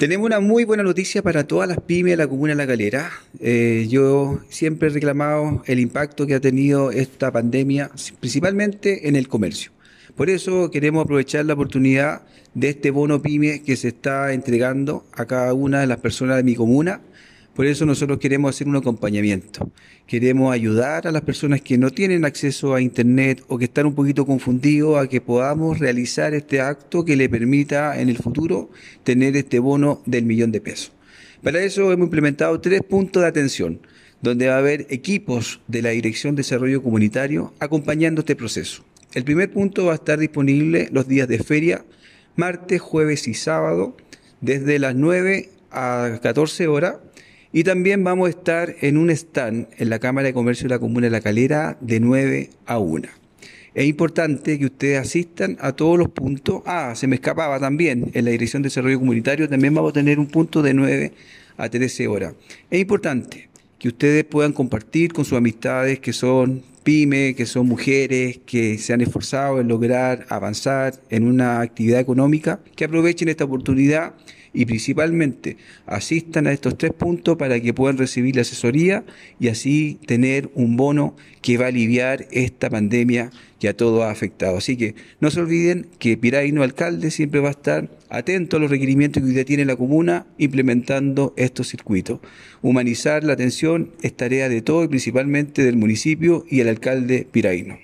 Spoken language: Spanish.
Tenemos una muy buena noticia para todas las pymes de la comuna de La Calera. Eh, yo siempre he reclamado el impacto que ha tenido esta pandemia, principalmente en el comercio. Por eso queremos aprovechar la oportunidad de este bono pyme que se está entregando a cada una de las personas de mi comuna por eso nosotros queremos hacer un acompañamiento. Queremos ayudar a las personas que no tienen acceso a Internet o que están un poquito confundidos a que podamos realizar este acto que le permita en el futuro tener este bono del millón de pesos. Para eso hemos implementado tres puntos de atención, donde va a haber equipos de la Dirección de Desarrollo Comunitario acompañando este proceso. El primer punto va a estar disponible los días de feria, martes, jueves y sábado, desde las 9 a 14 horas y también vamos a estar en un stand en la Cámara de Comercio de la Comuna de La Calera de 9 a 1. Es importante que ustedes asistan a todos los puntos. Ah, se me escapaba también, en la Dirección de Desarrollo Comunitario también vamos a tener un punto de 9 a 13 horas. Es importante que ustedes puedan compartir con sus amistades que son que son mujeres, que se han esforzado en lograr avanzar en una actividad económica, que aprovechen esta oportunidad y principalmente asistan a estos tres puntos para que puedan recibir la asesoría y así tener un bono que va a aliviar esta pandemia que a todos ha afectado. Así que no se olviden que Piraino Alcalde siempre va a estar atento a los requerimientos que hoy día tiene la comuna implementando estos circuitos. Humanizar la atención es tarea de todo y principalmente del municipio y el alcalde Piraino.